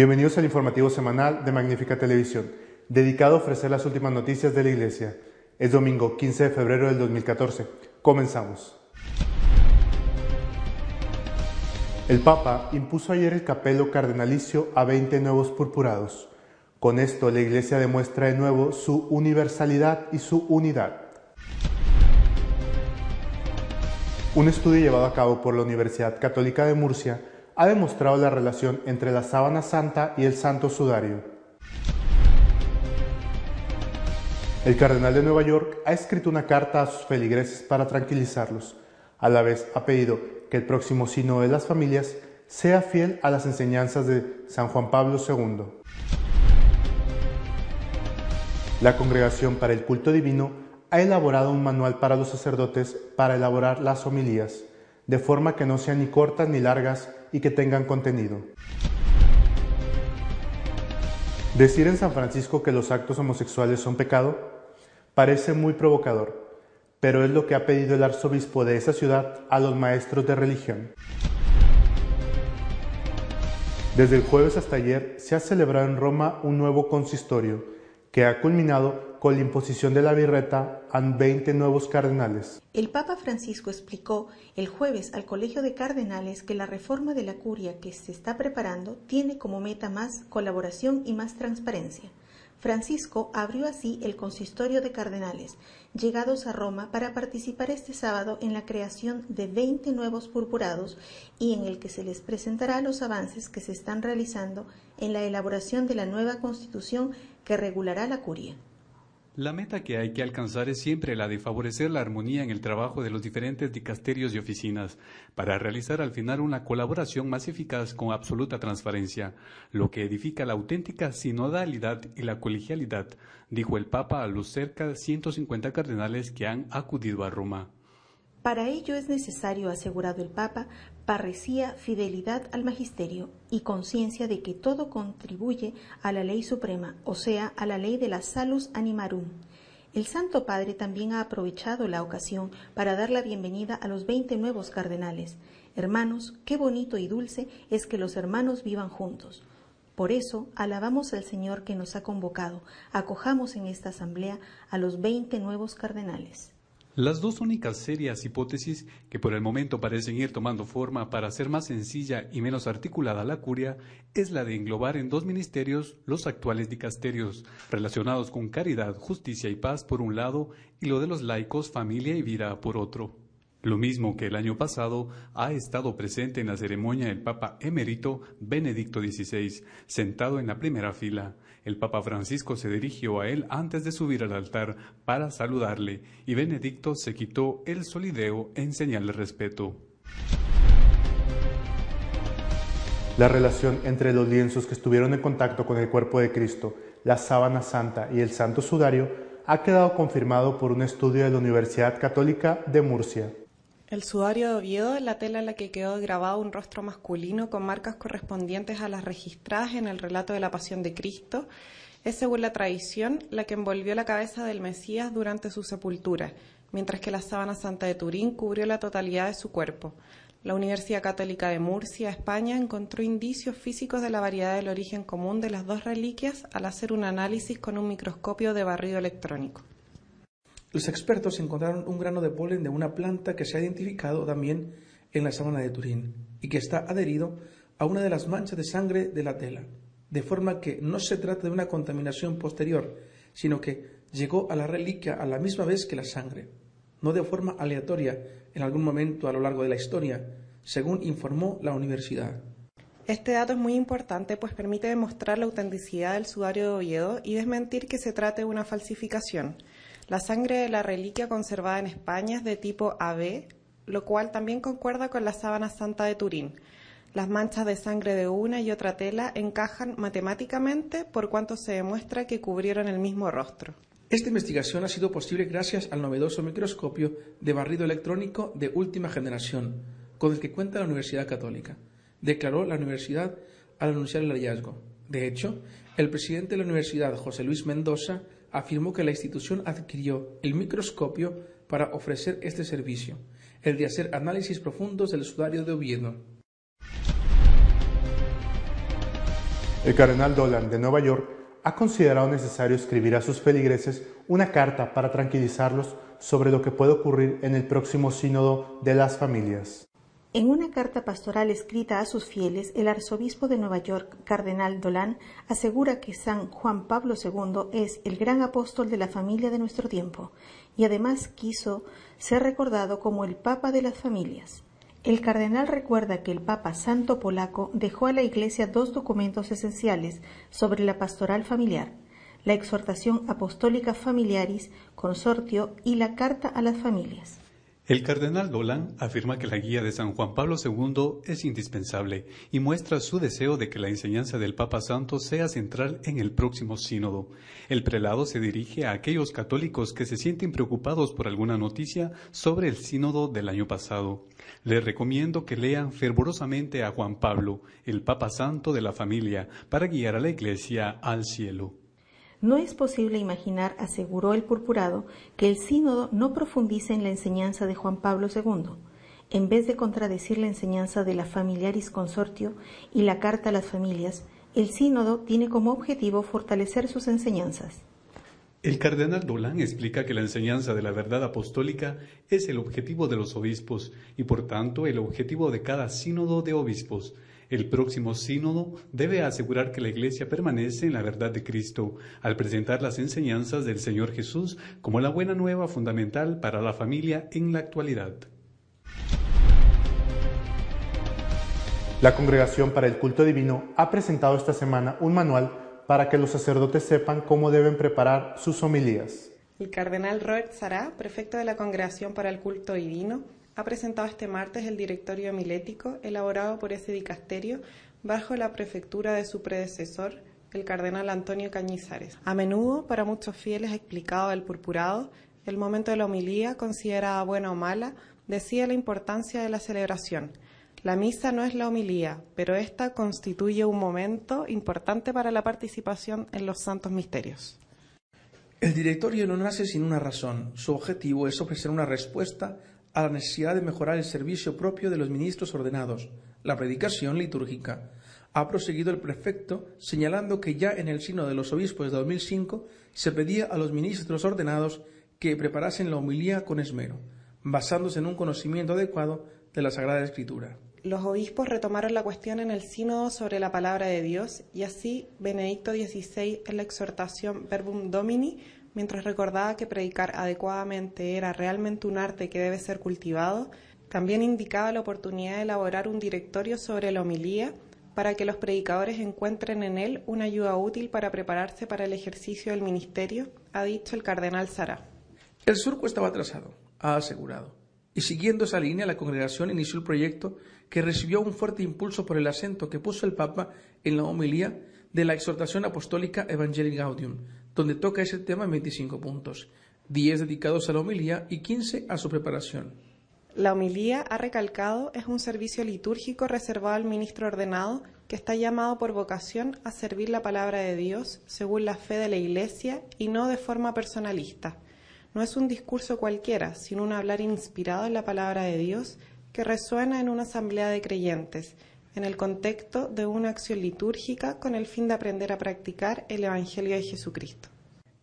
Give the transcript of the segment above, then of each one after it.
Bienvenidos al informativo semanal de Magnífica Televisión, dedicado a ofrecer las últimas noticias de la Iglesia. Es domingo 15 de febrero del 2014. Comenzamos. El Papa impuso ayer el capelo cardenalicio a 20 nuevos purpurados. Con esto la Iglesia demuestra de nuevo su universalidad y su unidad. Un estudio llevado a cabo por la Universidad Católica de Murcia ha demostrado la relación entre la sábana santa y el santo sudario. El cardenal de Nueva York ha escrito una carta a sus feligreses para tranquilizarlos. A la vez ha pedido que el próximo sino de las familias sea fiel a las enseñanzas de San Juan Pablo II. La Congregación para el Culto Divino ha elaborado un manual para los sacerdotes para elaborar las homilías, de forma que no sean ni cortas ni largas y que tengan contenido. Decir en San Francisco que los actos homosexuales son pecado parece muy provocador, pero es lo que ha pedido el arzobispo de esa ciudad a los maestros de religión. Desde el jueves hasta ayer se ha celebrado en Roma un nuevo consistorio que ha culminado con la imposición de la birreta a 20 nuevos cardenales. El Papa Francisco explicó el jueves al Colegio de Cardenales que la reforma de la curia que se está preparando tiene como meta más colaboración y más transparencia. Francisco abrió así el consistorio de cardenales, llegados a Roma para participar este sábado en la creación de 20 nuevos purpurados y en el que se les presentará los avances que se están realizando en la elaboración de la nueva constitución que regulará la curia. La meta que hay que alcanzar es siempre la de favorecer la armonía en el trabajo de los diferentes dicasterios y oficinas, para realizar al final una colaboración más eficaz con absoluta transparencia, lo que edifica la auténtica sinodalidad y la colegialidad, dijo el Papa a los cerca de 150 cardenales que han acudido a Roma. Para ello es necesario, asegurado el Papa, parresía, fidelidad al magisterio y conciencia de que todo contribuye a la ley suprema, o sea, a la ley de la salus animarum. El Santo Padre también ha aprovechado la ocasión para dar la bienvenida a los veinte nuevos cardenales. Hermanos, qué bonito y dulce es que los hermanos vivan juntos. Por eso, alabamos al Señor que nos ha convocado. Acojamos en esta asamblea a los veinte nuevos cardenales. Las dos únicas serias hipótesis que por el momento parecen ir tomando forma para hacer más sencilla y menos articulada la curia es la de englobar en dos ministerios los actuales dicasterios, relacionados con caridad, justicia y paz por un lado y lo de los laicos, familia y vida por otro. Lo mismo que el año pasado ha estado presente en la ceremonia el Papa emérito Benedicto XVI, sentado en la primera fila. El Papa Francisco se dirigió a él antes de subir al altar para saludarle y Benedicto se quitó el solideo en señal de respeto. La relación entre los lienzos que estuvieron en contacto con el cuerpo de Cristo, la sábana santa y el santo sudario ha quedado confirmado por un estudio de la Universidad Católica de Murcia. El sudario de Oviedo es la tela en la que quedó grabado un rostro masculino con marcas correspondientes a las registradas en el relato de la pasión de Cristo. Es, según la tradición, la que envolvió la cabeza del Mesías durante su sepultura, mientras que la sábana santa de Turín cubrió la totalidad de su cuerpo. La Universidad Católica de Murcia, España, encontró indicios físicos de la variedad del origen común de las dos reliquias al hacer un análisis con un microscopio de barrido electrónico. Los expertos encontraron un grano de polen de una planta que se ha identificado también en la sábana de Turín y que está adherido a una de las manchas de sangre de la tela, de forma que no se trata de una contaminación posterior, sino que llegó a la reliquia a la misma vez que la sangre, no de forma aleatoria en algún momento a lo largo de la historia, según informó la universidad. Este dato es muy importante pues permite demostrar la autenticidad del sudario de Oviedo y desmentir que se trate de una falsificación. La sangre de la reliquia conservada en España es de tipo AB, lo cual también concuerda con la sábana santa de Turín. Las manchas de sangre de una y otra tela encajan matemáticamente por cuanto se demuestra que cubrieron el mismo rostro. Esta investigación ha sido posible gracias al novedoso microscopio de barrido electrónico de última generación, con el que cuenta la Universidad Católica, declaró la universidad al anunciar el hallazgo. De hecho, el presidente de la universidad, José Luis Mendoza, afirmó que la institución adquirió el microscopio para ofrecer este servicio, el de hacer análisis profundos del sudario de Oviedo. El cardenal Dolan de Nueva York ha considerado necesario escribir a sus feligreses una carta para tranquilizarlos sobre lo que puede ocurrir en el próximo sínodo de las familias. En una carta pastoral escrita a sus fieles, el arzobispo de Nueva York, cardenal Dolan, asegura que San Juan Pablo II es el gran apóstol de la familia de nuestro tiempo y además quiso ser recordado como el Papa de las familias. El cardenal recuerda que el Papa Santo Polaco dejó a la Iglesia dos documentos esenciales sobre la pastoral familiar, la exhortación apostólica familiaris, consortio y la carta a las familias. El cardenal Dolan afirma que la guía de San Juan Pablo II es indispensable y muestra su deseo de que la enseñanza del Papa Santo sea central en el próximo sínodo. El prelado se dirige a aquellos católicos que se sienten preocupados por alguna noticia sobre el sínodo del año pasado. Les recomiendo que lean fervorosamente a Juan Pablo, el Papa Santo de la familia, para guiar a la Iglesia al cielo. No es posible imaginar, aseguró el purpurado, que el sínodo no profundice en la enseñanza de Juan Pablo II, en vez de contradecir la enseñanza de la Familiaris Consortio y la Carta a las Familias, el sínodo tiene como objetivo fortalecer sus enseñanzas. El cardenal Dolan explica que la enseñanza de la verdad apostólica es el objetivo de los obispos y por tanto el objetivo de cada sínodo de obispos, el próximo sínodo debe asegurar que la Iglesia permanece en la verdad de Cristo al presentar las enseñanzas del Señor Jesús como la buena nueva fundamental para la familia en la actualidad. La Congregación para el Culto Divino ha presentado esta semana un manual para que los sacerdotes sepan cómo deben preparar sus homilías. El cardenal Robert Sará, prefecto de la Congregación para el Culto Divino, ha presentado este martes el directorio milético elaborado por ese dicasterio bajo la prefectura de su predecesor, el cardenal Antonio Cañizares. A menudo, para muchos fieles explicado el purpurado, el momento de la homilía, considerada buena o mala, decía la importancia de la celebración. La misa no es la homilía, pero esta constituye un momento importante para la participación en los santos misterios. El directorio no nace sin una razón. Su objetivo es ofrecer una respuesta a la necesidad de mejorar el servicio propio de los ministros ordenados, la predicación litúrgica. Ha proseguido el prefecto señalando que ya en el Sino de los Obispos de 2005 se pedía a los ministros ordenados que preparasen la homilía con esmero, basándose en un conocimiento adecuado de la Sagrada Escritura. Los obispos retomaron la cuestión en el sínodo sobre la palabra de Dios y así Benedicto XVI en la exhortación Verbum Domini mientras recordaba que predicar adecuadamente era realmente un arte que debe ser cultivado, también indicaba la oportunidad de elaborar un directorio sobre la homilía para que los predicadores encuentren en él una ayuda útil para prepararse para el ejercicio del ministerio, ha dicho el cardenal Sara. El surco estaba atrasado, ha asegurado. Y siguiendo esa línea, la congregación inició el proyecto que recibió un fuerte impulso por el acento que puso el Papa en la homilía de la exhortación apostólica Evangelii Gaudium, donde toca ese tema en 25 puntos, 10 dedicados a la homilía y 15 a su preparación. La homilía, ha recalcado, es un servicio litúrgico reservado al ministro ordenado que está llamado por vocación a servir la palabra de Dios según la fe de la Iglesia y no de forma personalista. No es un discurso cualquiera, sino un hablar inspirado en la palabra de Dios que resuena en una asamblea de creyentes en el contexto de una acción litúrgica con el fin de aprender a practicar el Evangelio de Jesucristo.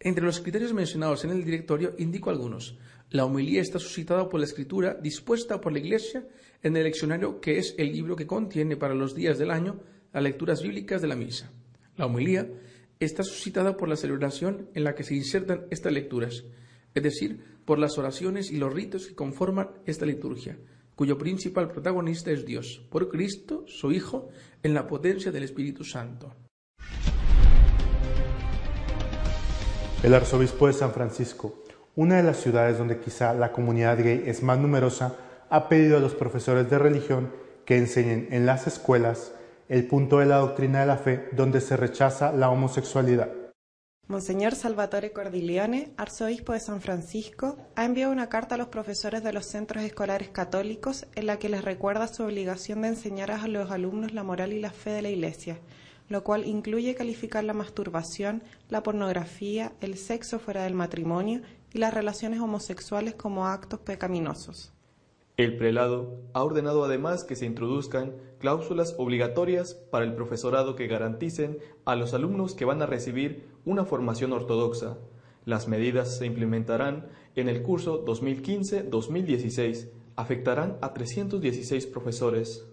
Entre los criterios mencionados en el directorio indico algunos. La homilía está suscitada por la escritura dispuesta por la Iglesia en el leccionario que es el libro que contiene para los días del año las lecturas bíblicas de la misa. La homilía está suscitada por la celebración en la que se insertan estas lecturas, es decir, por las oraciones y los ritos que conforman esta liturgia, cuyo principal protagonista es Dios, por Cristo, su Hijo, en la potencia del Espíritu Santo. El arzobispo de San Francisco, una de las ciudades donde quizá la comunidad gay es más numerosa, ha pedido a los profesores de religión que enseñen en las escuelas el punto de la doctrina de la fe donde se rechaza la homosexualidad. Monseñor Salvatore Cordileone, arzobispo de San Francisco, ha enviado una carta a los profesores de los centros escolares católicos en la que les recuerda su obligación de enseñar a los alumnos la moral y la fe de la Iglesia, lo cual incluye calificar la masturbación, la pornografía, el sexo fuera del matrimonio y las relaciones homosexuales como actos pecaminosos. El prelado ha ordenado además que se introduzcan cláusulas obligatorias para el profesorado que garanticen a los alumnos que van a recibir una formación ortodoxa. Las medidas se implementarán en el curso 2015-2016. Afectarán a 316 profesores.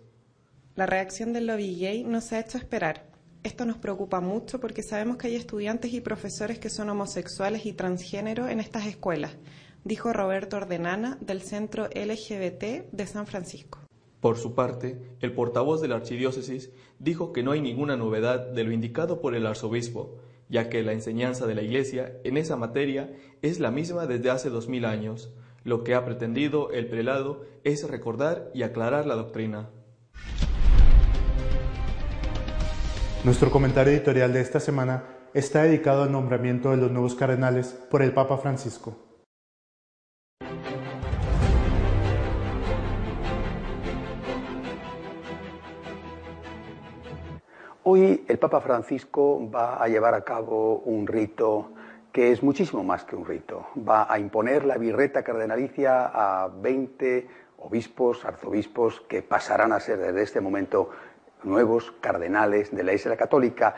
La reacción del lobby gay no se ha hecho esperar. Esto nos preocupa mucho porque sabemos que hay estudiantes y profesores que son homosexuales y transgénero en estas escuelas dijo Roberto Ordenana del Centro LGBT de San Francisco. Por su parte, el portavoz de la archidiócesis dijo que no hay ninguna novedad de lo indicado por el arzobispo, ya que la enseñanza de la Iglesia en esa materia es la misma desde hace dos mil años. Lo que ha pretendido el prelado es recordar y aclarar la doctrina. Nuestro comentario editorial de esta semana está dedicado al nombramiento de los nuevos cardenales por el Papa Francisco. Hoy el Papa Francisco va a llevar a cabo un rito que es muchísimo más que un rito. Va a imponer la birreta cardenalicia a 20 obispos, arzobispos, que pasarán a ser desde este momento nuevos cardenales de la Iglesia Católica.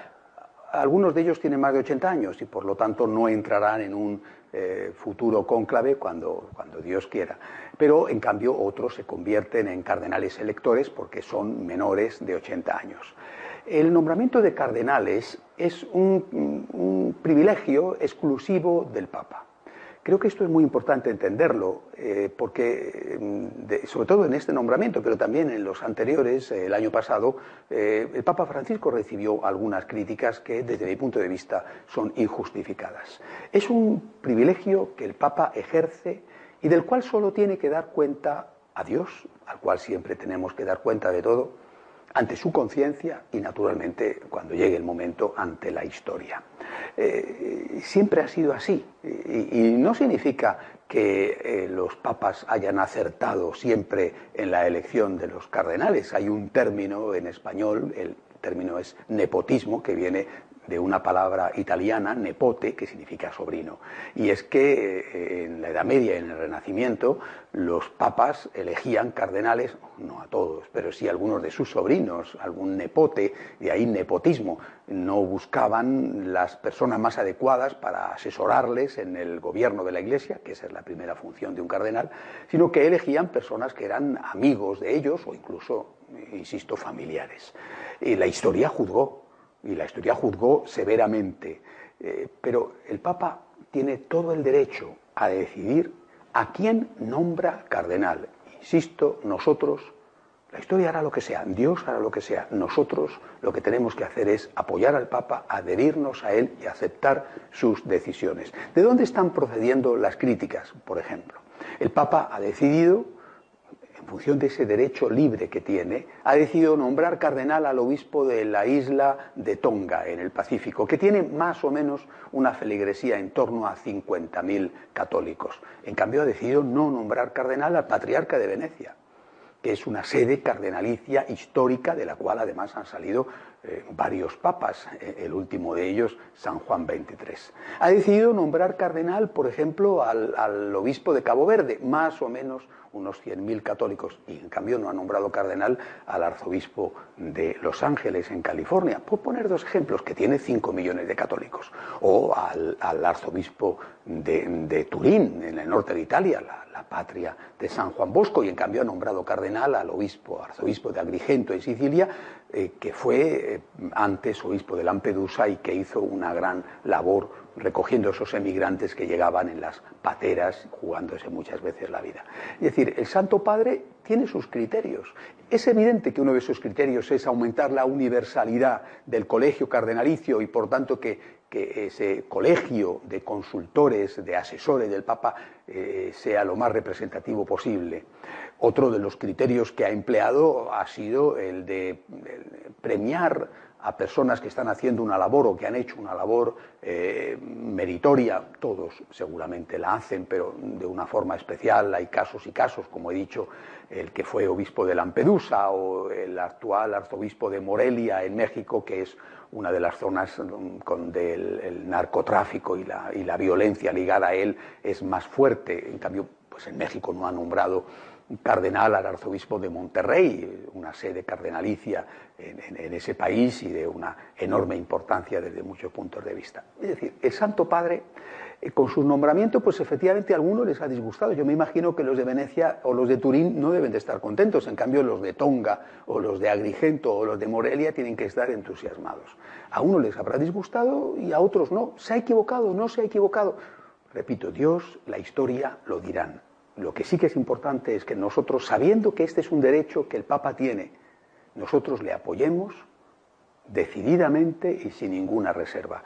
Algunos de ellos tienen más de 80 años y por lo tanto no entrarán en un eh, futuro cónclave cuando, cuando Dios quiera. Pero en cambio otros se convierten en cardenales electores porque son menores de 80 años. El nombramiento de cardenales es un, privilegio exclusivo del Papa. Creo que esto es muy importante entenderlo, eh, porque mm, sobre todo en este nombramiento, pero también en los anteriores, eh, el año pasado, eh, el Papa Francisco recibió algunas críticas que, desde mi punto de vista, son injustificadas. Es un privilegio que el Papa ejerce y del cual solo tiene que dar cuenta a Dios, al cual siempre tenemos que dar cuenta de todo, ante su conciencia y naturalmente cuando llegue el momento ante la historia. Eh, siempre ha sido así y, no significa que eh, los papas hayan acertado siempre en la elección de los cardenales. Hay un término en español, el término es nepotismo, que viene de una palabra italiana, nepote, que significa sobrino. Y es que eh, en la Edad Media y en el Renacimiento los papas elegían cardenales, no a todos, pero sí a algunos de sus sobrinos, algún nepote, de ahí nepotismo. No buscaban las personas más adecuadas para asesorarles en el gobierno de la Iglesia, que esa es la primera función de un cardenal, sino que elegían personas que eran amigos de ellos o incluso, insisto, familiares. Y la historia juzgó y la historia juzgó severamente. Eh, pero el Papa tiene todo el derecho a decidir a quién nombra cardenal. Insisto, nosotros, la historia hará lo que sea, Dios hará lo que sea. Nosotros lo que tenemos que hacer es apoyar al Papa, adherirnos a él y aceptar sus decisiones. ¿De dónde están procediendo las críticas, por ejemplo? El Papa ha decidido en función de ese derecho libre que tiene, ha decidido nombrar cardenal al obispo de la isla de Tonga, en el Pacífico, que tiene más o menos una feligresía en torno a 50.000 católicos. En cambio, ha decidido no nombrar cardenal al patriarca de Venecia, que es una sede cardenalicia histórica de la cual además han salido eh, varios papas, eh, el último de ellos San Juan XXIII. Ha decidido nombrar cardenal, por ejemplo, al, al obispo de Cabo Verde, más o menos unos 100.000 católicos y en cambio no ha nombrado cardenal al arzobispo de Los Ángeles en California, por poner dos ejemplos, que tiene 5 millones de católicos, o al, arzobispo de, Turín, en el norte de Italia, la, patria de San Juan Bosco y en cambio ha nombrado cardenal al obispo, arzobispo de Agrigento en Sicilia, eh, que fue eh, antes obispo de Lampedusa y que hizo una gran labor recogiendo esos emigrantes que llegaban en las pateras, jugándose muchas veces la vida. Es decir, el Santo Padre tiene sus criterios. Es evidente que uno de esos criterios es aumentar la universalidad del colegio cardenalicio y por tanto que, ese colegio de consultores, de asesores del Papa eh, sea lo más representativo posible. Otro de los criterios que ha empleado ha sido el de premiar a personas que están haciendo una labor o que han hecho una labor eh, meritoria, todos seguramente la hacen, pero de una forma especial, hay casos y casos, como he dicho, el que fue obispo de Lampedusa o el actual arzobispo de Morelia en México, que es una de las zonas donde el, narcotráfico y la, y la violencia ligada a él es más fuerte. En cambio, pues en México no ha nombrado cardenal al arzobispo de Monterrey, una sede cardenalicia en, ese país y de una enorme importancia desde muchos puntos de vista. Es decir, el Santo Padre, eh, con su nombramiento, pues efectivamente a algunos les ha disgustado. Yo me imagino que los de Venecia o los de Turín no deben de estar contentos, en cambio los de Tonga o los de Agrigento o los de Morelia tienen que estar entusiasmados. A unos les habrá disgustado y a otros no. ¿Se ha equivocado? ¿No se ha equivocado? Repito, Dios, la historia lo dirán. Lo que sí que es importante es que nosotros, sabiendo que este es un derecho que el Papa tiene, nosotros le apoyemos decididamente y sin ninguna reserva.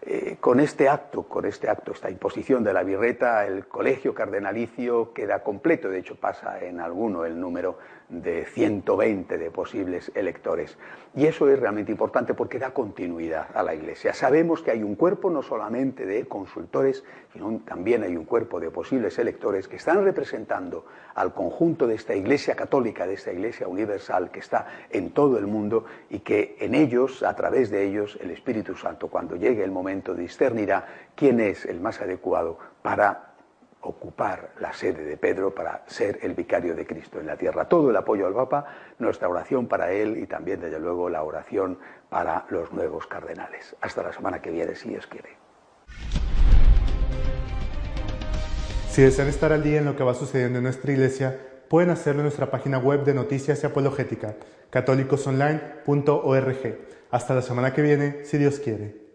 Eh, con este acto, con este acto, esta imposición de la birreta, el colegio cardenalicio queda completo, de hecho pasa en alguno el número de 120 de posibles electores. Y eso es realmente importante porque da continuidad a la Iglesia. Sabemos que hay un cuerpo no solamente de consultores, sino también hay un cuerpo de posibles electores que están representando al conjunto de esta Iglesia católica, de esta Iglesia universal que está en todo el mundo y que en ellos, a través de ellos, el Espíritu Santo, cuando llegue el momento, discernirá quién es el más adecuado para ocupar la sede de Pedro para ser el vicario de Cristo en la tierra. Todo el apoyo al Papa, nuestra oración para él y también, desde luego, la oración para los nuevos cardenales. Hasta la semana que viene, si Dios quiere. Si desean estar al día en lo que va sucediendo en nuestra iglesia, pueden hacerlo en nuestra página web de noticias y apologética, católicosonline.org. Hasta la semana que viene, si Dios quiere.